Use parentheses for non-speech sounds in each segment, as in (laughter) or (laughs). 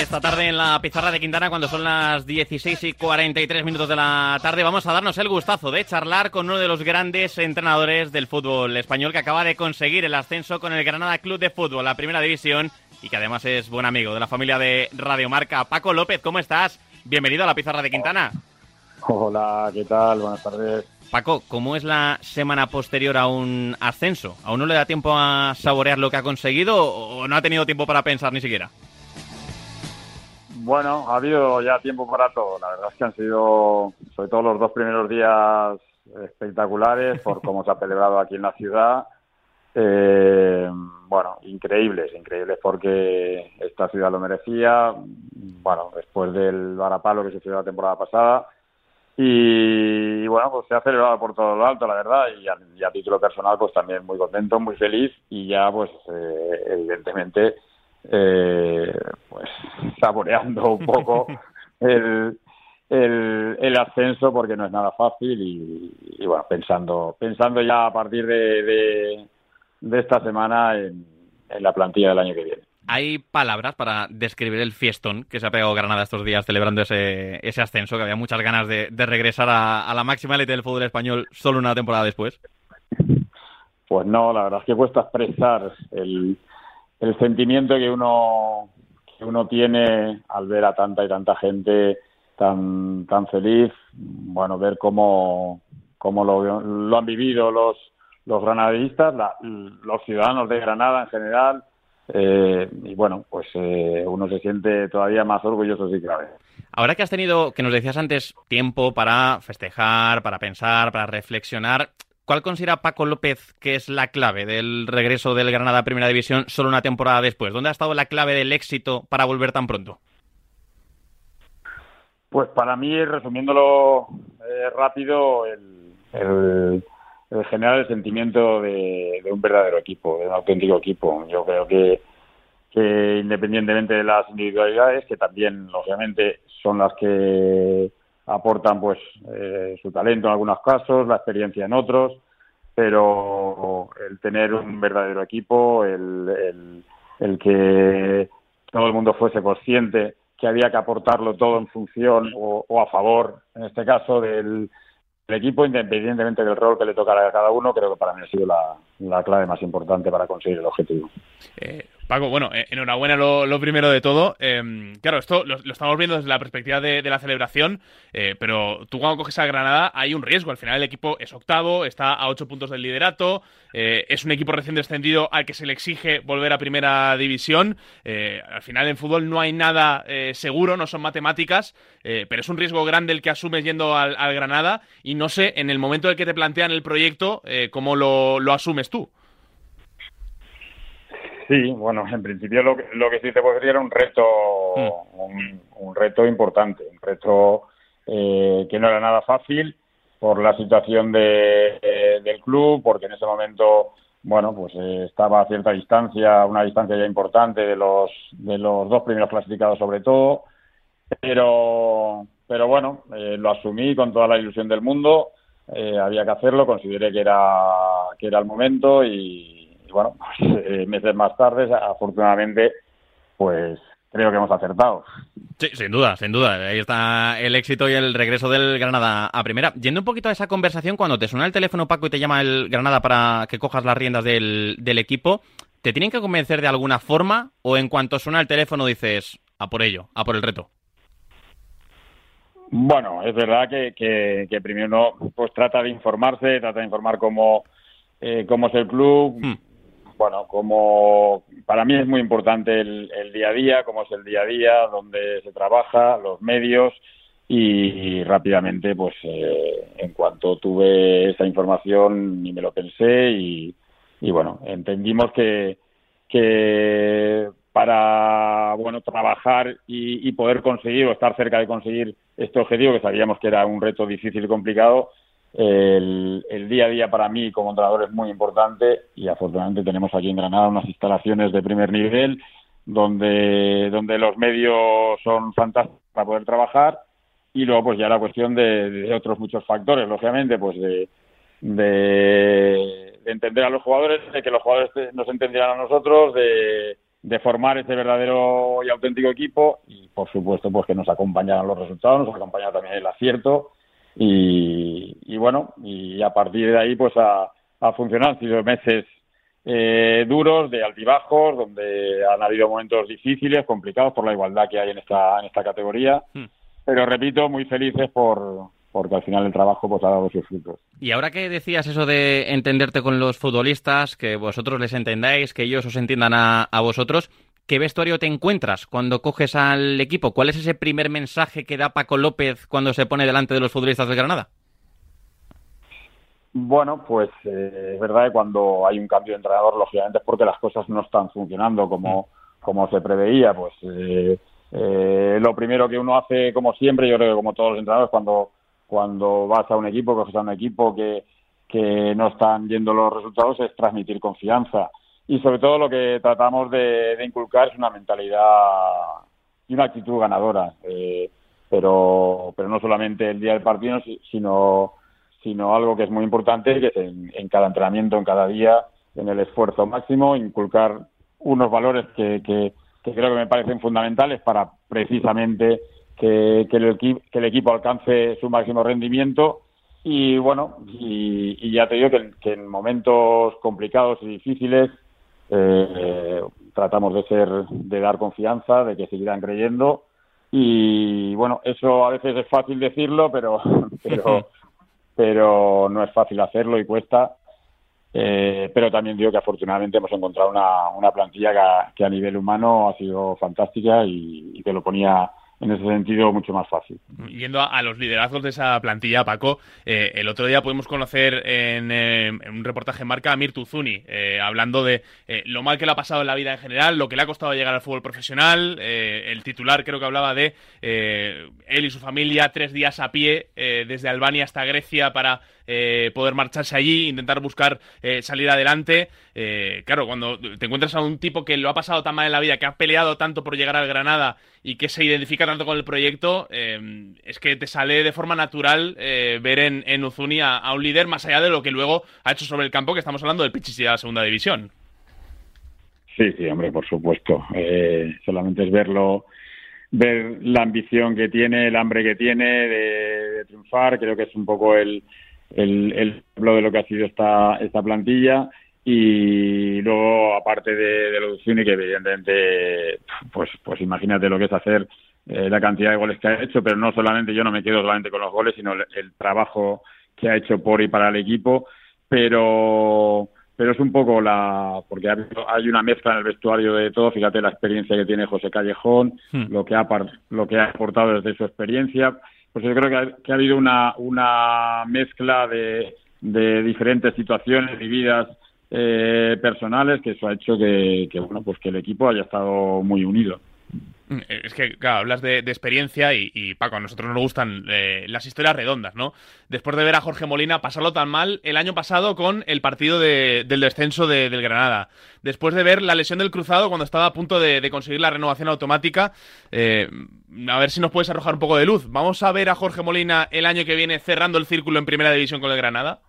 esta tarde en la pizarra de Quintana cuando son las 16 y 43 minutos de la tarde. Vamos a darnos el gustazo de charlar con uno de los grandes entrenadores del fútbol español que acaba de conseguir el ascenso con el Granada Club de Fútbol, la primera división, y que además es buen amigo de la familia de Radio Marca. Paco López, ¿cómo estás? Bienvenido a la pizarra de Quintana. Hola, ¿qué tal? Buenas tardes. Paco, ¿cómo es la semana posterior a un ascenso? ¿Aún no le da tiempo a saborear lo que ha conseguido o no ha tenido tiempo para pensar ni siquiera? Bueno, ha habido ya tiempo para todo. La verdad es que han sido, sobre todo los dos primeros días, espectaculares por cómo se ha celebrado aquí en la ciudad. Eh, bueno, increíbles, increíbles porque esta ciudad lo merecía. Bueno, después del varapalo que se hizo la temporada pasada. Y, bueno, pues se ha celebrado por todo lo alto, la verdad, y a, título personal, pues también muy contento, muy feliz y ya, pues, eh, evidentemente, eh, pues saboreando un poco (laughs) el, el, ascenso porque no es nada fácil y, bueno, pensando, pensando ya a partir de, de, esta semana en, la plantilla del año que viene. ¿Hay palabras para describir el fiestón que se ha pegado Granada estos días celebrando ese, ese ascenso, que había muchas ganas de, regresar a, a, la máxima élite del fútbol español solo una temporada después? Pues no, la verdad es que cuesta expresar el, el sentimiento que uno que uno tiene al ver a tanta y tanta gente tan tan feliz bueno ver cómo cómo lo, han vivido los los granadistas los ciudadanos de Granada en general eh, y bueno pues eh, uno se siente todavía más orgulloso si cabe Ahora que has tenido, que nos decías antes, tiempo para festejar, para pensar, para reflexionar, ¿Cuál considera Paco López que es la clave del regreso del Granada a Primera División solo una temporada después? ¿Dónde ha estado la clave del éxito para volver tan pronto? Pues para mí, resumiéndolo eh, rápido, el, el, generar el sentimiento de, un verdadero equipo, de un auténtico equipo. Yo creo que, independientemente de las individualidades, que también, lógicamente, son las que aportan pues eh, su talento en algunos casos, la experiencia en otros, pero el tener un verdadero equipo, el, el, que todo el mundo fuese consciente que había que aportarlo todo en función o, a favor, en este caso, del, equipo, independientemente del rol que le tocara a cada uno, creo que para mí ha sido la, la clave más importante para conseguir el objetivo. Eh, Paco, bueno, eh, enhorabuena lo, primero de todo. Em, claro, esto lo, estamos viendo desde la perspectiva de, la celebración, eh, pero tú cuando coges a Granada hay un riesgo. Al final el equipo es octavo, está a ocho puntos del liderato, eh, es un equipo recién descendido al que se le exige volver a primera división. al final en fútbol no hay nada seguro, no son matemáticas, pero es un riesgo grande el que asumes yendo al, Granada y no sé, en el momento en el que te plantean el proyecto, cómo lo asumes tú. Sí, bueno, en principio lo que, lo que sí te puedo decir era un reto, hmm. un, reto importante, un reto eh, que no era nada fácil por la situación de, del club, porque en ese momento, bueno, pues eh, estaba a cierta distancia, una distancia ya importante de los de los dos primeros clasificados sobre todo, pero pero bueno, eh, lo asumí con toda la ilusión del mundo, había que hacerlo, consideré que era que era el momento y bueno, (laughs) pues, eh, meses más tarde, afortunadamente, pues creo que hemos acertado. Sí, sin duda, sin duda. Ahí está el éxito y el regreso del Granada a primera. Yendo un poquito a esa conversación, cuando te suena el teléfono Paco y te llama el Granada para que cojas las riendas del, equipo, ¿te tienen que convencer de alguna forma o en cuanto suena el teléfono dices a por ello, a por el reto? Bueno, es verdad que, que, primero pues trata de informarse, trata de informar cómo, eh, cómo es el club, hmm bueno, como para mí es muy importante el, día a día, cómo es el día a día, dónde se trabaja, los medios y, rápidamente, pues eh, en cuanto tuve esa información ni me lo pensé y, bueno, entendimos que, que para bueno trabajar y, y poder conseguir o estar cerca de conseguir este objetivo que sabíamos que era un reto difícil y complicado el, día a día para mí como entrenador es muy importante y afortunadamente tenemos aquí en Granada unas instalaciones de primer nivel donde, donde los medios son fantásticos para poder trabajar y luego pues ya la cuestión de, otros muchos factores, lógicamente, pues de, de, entender a los jugadores, de que los jugadores nos entendieran a nosotros, de, de formar ese verdadero y auténtico equipo y por supuesto pues que nos acompañaran los resultados, nos acompaña también el acierto y, bueno, y a partir de ahí pues a, a funcionar. Han sido meses eh, duros, de altibajos, donde han habido momentos difíciles, complicados por la igualdad que hay en esta, en esta categoría. Hmm. Pero repito, muy felices por, porque al final el trabajo pues ha dado sus frutos. Y ahora que decías eso de entenderte con los futbolistas, que vosotros les entendáis, que ellos os entiendan a, a vosotros, ¿qué vestuario te encuentras cuando coges al equipo? ¿Cuál es ese primer mensaje que da Paco López cuando se pone delante de los futbolistas del Granada? Bueno, pues eh, es verdad que cuando hay un cambio de entrenador, lógicamente es porque las cosas no están funcionando como, mm. como se preveía. Pues eh, eh, lo primero que uno hace, como siempre, yo creo que como todos los entrenadores, cuando, cuando vas a un equipo, coges a un equipo que, que no están yendo los resultados, es transmitir confianza. Y sobre todo lo que tratamos de, de inculcar es una mentalidad y una actitud ganadora. pero, pero no solamente el día del partido, sino sino algo que es muy importante, que es en, cada entrenamiento, en cada día, en el esfuerzo máximo, inculcar unos valores que, que, creo que me parecen fundamentales para precisamente que, el, que el equipo alcance su máximo rendimiento. Y bueno, y, ya te digo que, en momentos complicados y difíciles eh, tratamos de ser, de dar confianza, de que seguirán creyendo. Y bueno, eso a veces es fácil decirlo, pero, (laughs) pero (laughs) pero no es fácil hacerlo y cuesta. Eh, pero también digo que afortunadamente hemos encontrado una, una plantilla que a, nivel humano ha sido fantástica y, y que lo ponía en ese sentido mucho más fácil. Yendo a, los liderazgos de esa plantilla, Paco, eh, el otro día pudimos conocer en, eh, un reportaje en marca a Mirtu Zuni, eh, hablando de lo mal que le ha pasado en la vida en general, lo que le ha costado llegar al fútbol profesional. el titular creo que hablaba de él y su familia tres días a pie desde Albania hasta Grecia para poder marcharse allí, intentar buscar salir adelante. claro, cuando te encuentras a un tipo que lo ha pasado tan mal en la vida, que ha peleado tanto por llegar al Granada y que se identifica tanto con el proyecto, eh, es que te sale de forma natural eh, ver en, en Uzuni a, un líder más allá de lo que luego ha hecho sobre el campo, que estamos hablando del Pichichi de la segunda división. Sí, sí, hombre, por supuesto. Eh, solamente es verlo, ver la ambición que tiene, el hambre que tiene de, triunfar. Creo que es un poco el, el, el de lo que ha sido esta, esta plantilla. Y luego aparte de, de lo de que evidentemente pues pues imagínate lo que es hacer eh, la cantidad de goles que ha hecho. Pero no solamente yo no me quedo solamente con los goles sino el, trabajo que ha hecho por y para el equipo. Pero pero es un poco la porque hay una mezcla en el vestuario de todo. Fíjate la experiencia que tiene José Callejón hmm. lo que ha lo que ha aportado desde su experiencia pues yo creo que ha, que ha habido una una mezcla de de diferentes situaciones vividas eh, personales que eso ha hecho que, bueno pues que el equipo haya estado muy unido es que, claro, hablas de, experiencia y, Paco, a nosotros nos gustan eh, las historias redondas, ¿no? Después de ver a Jorge Molina pasarlo tan mal el año pasado con el partido del descenso del Granada, después de ver la lesión del cruzado cuando estaba a punto de, conseguir la renovación automática, eh, a ver si nos puedes arrojar un poco de luz. ¿Vamos a ver a Jorge Molina el año que viene cerrando el círculo en primera división con el Granada?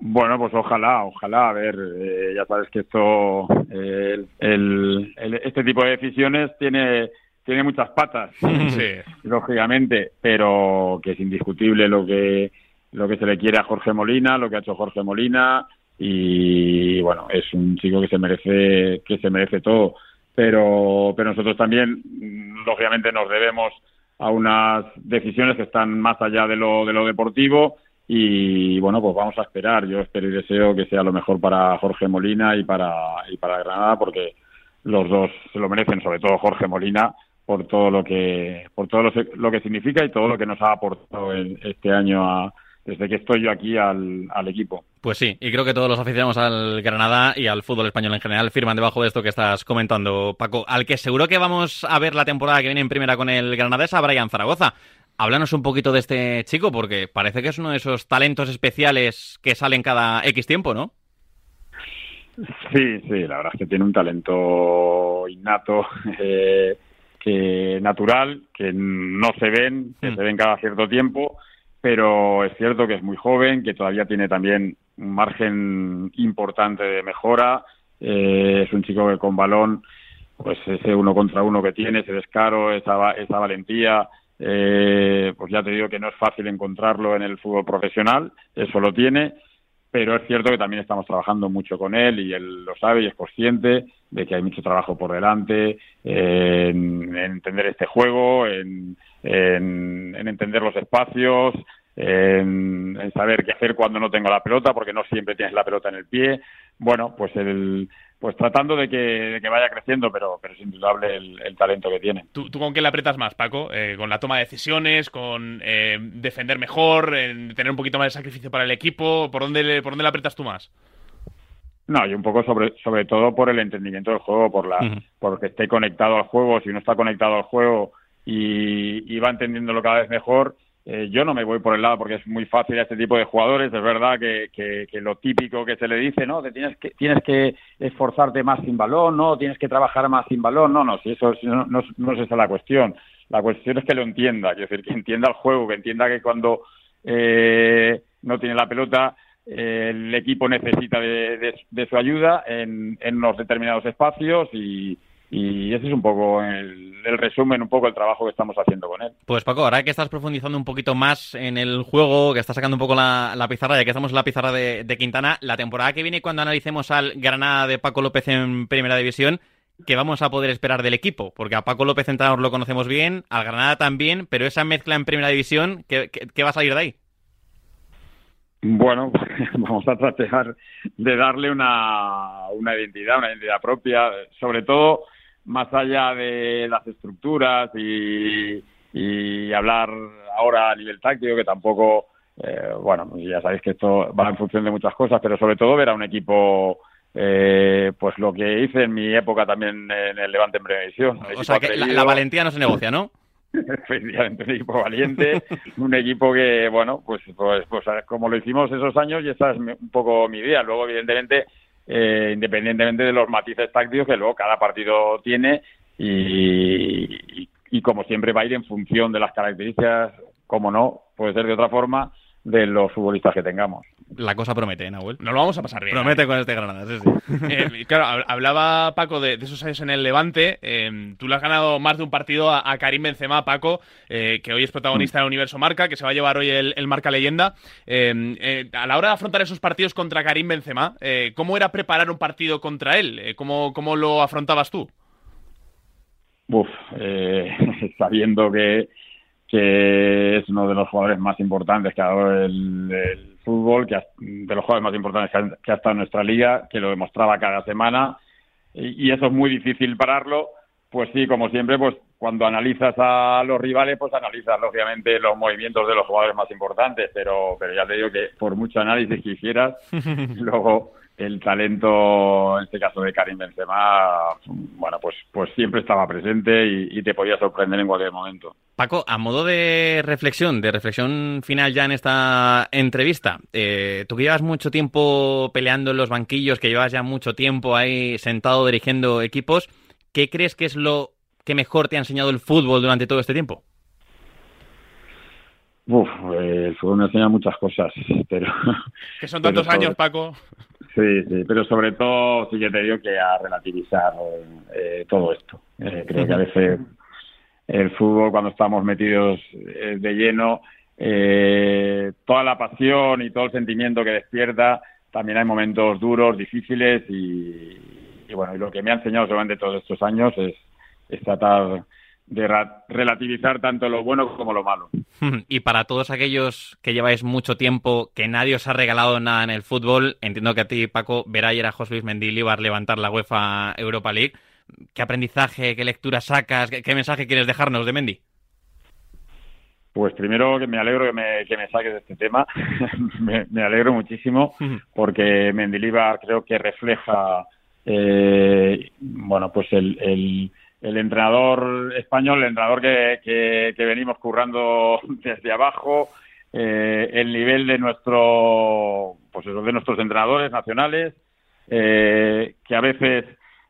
Bueno, pues ojalá, ojalá. A ver, eh, ya sabes que esto, el, este tipo de decisiones tiene tiene muchas patas, (laughs) (laughs) lógicamente, pero que es indiscutible lo que lo que se le quiere a Jorge Molina, lo que ha hecho Jorge Molina y bueno, es un chico que se merece que se merece todo, pero pero nosotros también lógicamente nos debemos a unas decisiones que están más allá de lo de lo deportivo y bueno, pues vamos a esperar. Yo espero y deseo que sea lo mejor para Jorge Molina y para, y para Granada, porque los dos se lo merecen, sobre todo Jorge Molina, por todo lo que, por todo lo, que significa y todo lo que nos ha aportado este año desde que estoy yo aquí al, al, equipo. Pues sí, y creo que todos los aficionados al Granada y al fútbol español en general firman debajo de esto que estás comentando, Paco. Al que seguro que vamos a ver la temporada que viene en primera con el Granada es a Brian Zaragoza. Háblanos un poquito de este chico, porque parece que es uno de esos talentos especiales que salen cada X tiempo, ¿no? Sí, sí, la verdad es que tiene un talento innato, (laughs) eh, que natural, que no se ven, que mm. se ven cada cierto tiempo, pero es cierto que es muy joven, que todavía tiene también un margen importante de mejora, eh, es un chico que con balón, pues ese uno contra uno que tiene, ese descaro, esa, esa valentía, eh, pues ya te digo que no es fácil encontrarlo en el fútbol profesional, eso lo tiene, pero es cierto que también estamos trabajando mucho con él y él lo sabe y es consciente de que hay mucho trabajo por delante en, entender este juego, en, en, entender los espacios, en, saber qué hacer cuando no tengo la pelota, porque no siempre tienes la pelota en el pie. Bueno, pues el, pues tratando de que, vaya creciendo, pero, pero es indudable el, talento que tiene. ¿Tú, con qué le apretas más, Paco? Eh, ¿Con la toma de decisiones? ¿Con eh, defender mejor? en ¿Tener un poquito más de sacrificio para el equipo? ¿Por dónde le, por dónde le apretas tú más? No, y un poco sobre, sobre todo por el entendimiento del juego, por la, porque esté conectado al juego. Si no está conectado al juego y, y va entendiéndolo cada vez mejor, eh, yo no me voy por el lado porque es muy fácil a este tipo de jugadores. Es verdad que, que, lo típico que se le dice, ¿no? De tienes que tienes que esforzarte más sin balón, no, tienes que trabajar más sin balón. No, no, si eso no, no, es esa la cuestión. La cuestión es que lo entienda, es decir, que entienda el juego, que entienda que cuando eh, no tiene la pelota eh, el equipo necesita de, de, su ayuda en, en unos determinados espacios y, y ese es un poco el, resumen, un poco el trabajo que estamos haciendo con él. Pues Paco, ahora que estás profundizando un poquito más en el juego, que estás sacando un poco la, pizarra, ya que estamos en la pizarra de, Quintana, la temporada que viene cuando analicemos al Granada de Paco López en Primera División, ¿qué vamos a poder esperar del equipo? Porque a Paco López entrenador lo conocemos bien, al Granada también, pero esa mezcla en Primera División, ¿qué, qué va a salir de ahí? Bueno, (laughs) vamos a tratar de darle una, una identidad, una identidad propia, sobre todo más allá de las estructuras y, hablar ahora a nivel táctico, que tampoco, eh, bueno, ya sabéis que esto va en función de muchas cosas, pero sobre todo ver a un equipo, eh, pues lo que hice en mi época también en el Levante en previsión. O sea que la, valentía no se negocia, ¿no? (laughs) Efectivamente, un equipo valiente, un equipo que, bueno, pues, pues, pues como lo hicimos esos años y esa es un poco mi idea. Luego, evidentemente, eh, independientemente de los matices tácticos que luego cada partido tiene y, y, como siempre va a ir en función de las características, como no, puede ser de otra forma, de los futbolistas que tengamos. La cosa promete, ¿eh, Nahuel? Nos lo vamos a pasar bien. Promete con este Granada, sí, sí. (laughs) Eh, claro, hablaba Paco de, esos años en el Levante. Eh, tú le has ganado más de un partido a, Karim Benzema, Paco, que hoy es protagonista del Universo Marca, que se va a llevar hoy el, Marca Leyenda. a la hora de afrontar esos partidos contra Karim Benzema, ¿cómo era preparar un partido contra él? ¿cómo, ¿Cómo lo afrontabas tú? Uf, (laughs) sabiendo que que es uno de los jugadores más importantes que ha dado el, fútbol, que de los jugadores más importantes que ha, estado en nuestra liga, que lo demostraba cada semana, y, eso es muy difícil pararlo. Pues sí, como siempre, pues cuando analizas a los rivales, pues analizas lógicamente los movimientos de los jugadores más importantes, pero, pero ya te digo que por mucho análisis que hicieras, (laughs) luego el talento, en este caso de Karim Benzema, bueno, pues, pues siempre estaba presente y, te podía sorprender en cualquier momento. Paco, a modo de reflexión, de reflexión final ya en esta entrevista, eh, tú que llevas mucho tiempo peleando en los banquillos, que llevas ya mucho tiempo ahí sentado dirigiendo equipos, ¿qué crees que es lo que mejor te ha enseñado el fútbol durante todo este tiempo? Uf, eh, el fútbol me enseña muchas cosas, (laughs) pero... Que son tantos años, Paco. Sí, sí, pero sobre todo sí que te digo que a relativizar eh, todo esto. Eh, creo que a veces el fútbol, cuando estamos metidos eh, de lleno, toda la pasión y todo el sentimiento que despierta, también hay momentos duros, difíciles y, y bueno, y lo que me ha enseñado durante todos estos años es, es tratar de relativizar tanto lo bueno como lo malo. (laughs) Y para todos aquellos que lleváis mucho tiempo, que nadie os ha regalado nada en el fútbol, entiendo que a ti, Paco, ver ayer a José Luis Mendilibar levantar la UEFA Europa League. ¿Qué aprendizaje, qué lectura sacas, qué, mensaje quieres dejarnos de Mendy? Pues primero que me alegro que me, que me saques de este tema, (laughs) me, alegro muchísimo (laughs) porque Mendilibar creo que refleja, eh, bueno, pues el el entrenador español, el entrenador que, que, venimos currando (laughs) desde abajo, eh, el nivel de nuestro, pues eso, de nuestros entrenadores nacionales, eh, que a veces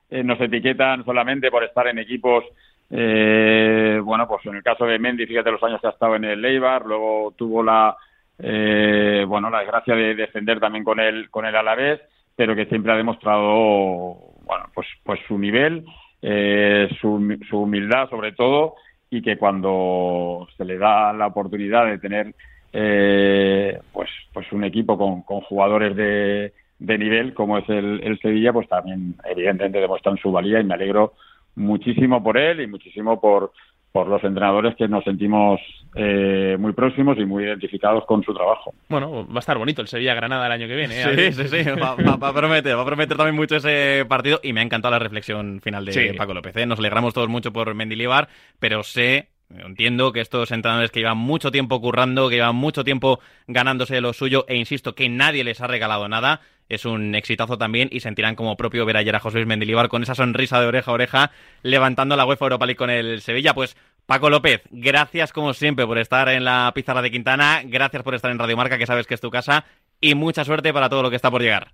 eh, nos etiquetan solamente por estar en equipos, bueno, pues en el caso de Mendy, fíjate los años que ha estado en el Leibar, luego tuvo la, bueno, la desgracia de defender también con el, con el Alavés, pero que siempre ha demostrado, bueno, pues, pues su nivel, eh, su, su humildad sobre todo, y que cuando se le da la oportunidad de tener eh, pues, pues un equipo con, jugadores de, de nivel como es el, el Sevilla, pues también evidentemente demuestran su valía y me alegro muchísimo por él y muchísimo por, por los entrenadores que nos sentimos eh, muy próximos y muy identificados con su trabajo. Bueno, va a estar bonito el Sevilla-Granada el año que viene. ¿eh? Sí, sí, sí, va, va, a prometer, va a prometer también mucho ese partido y me ha encantado la reflexión final de Sí. Paco López. ¿eh? Nos alegramos todos mucho por Mendilibar, pero sé, entiendo que estos entrenadores que llevan mucho tiempo currando, que llevan mucho tiempo ganándose lo suyo e insisto que nadie les ha regalado nada, es un exitazo también y sentirán como propio ver ayer a José Luis Mendilibar con esa sonrisa de oreja a oreja levantando la UEFA Europa League con el Sevilla. Pues Paco López, gracias como siempre por estar en la pizarra de Quintana, gracias por estar en Radio Marca, que sabes que es tu casa, y mucha suerte para todo lo que está por llegar.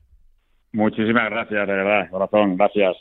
Muchísimas gracias, de verdad, corazón, gracias.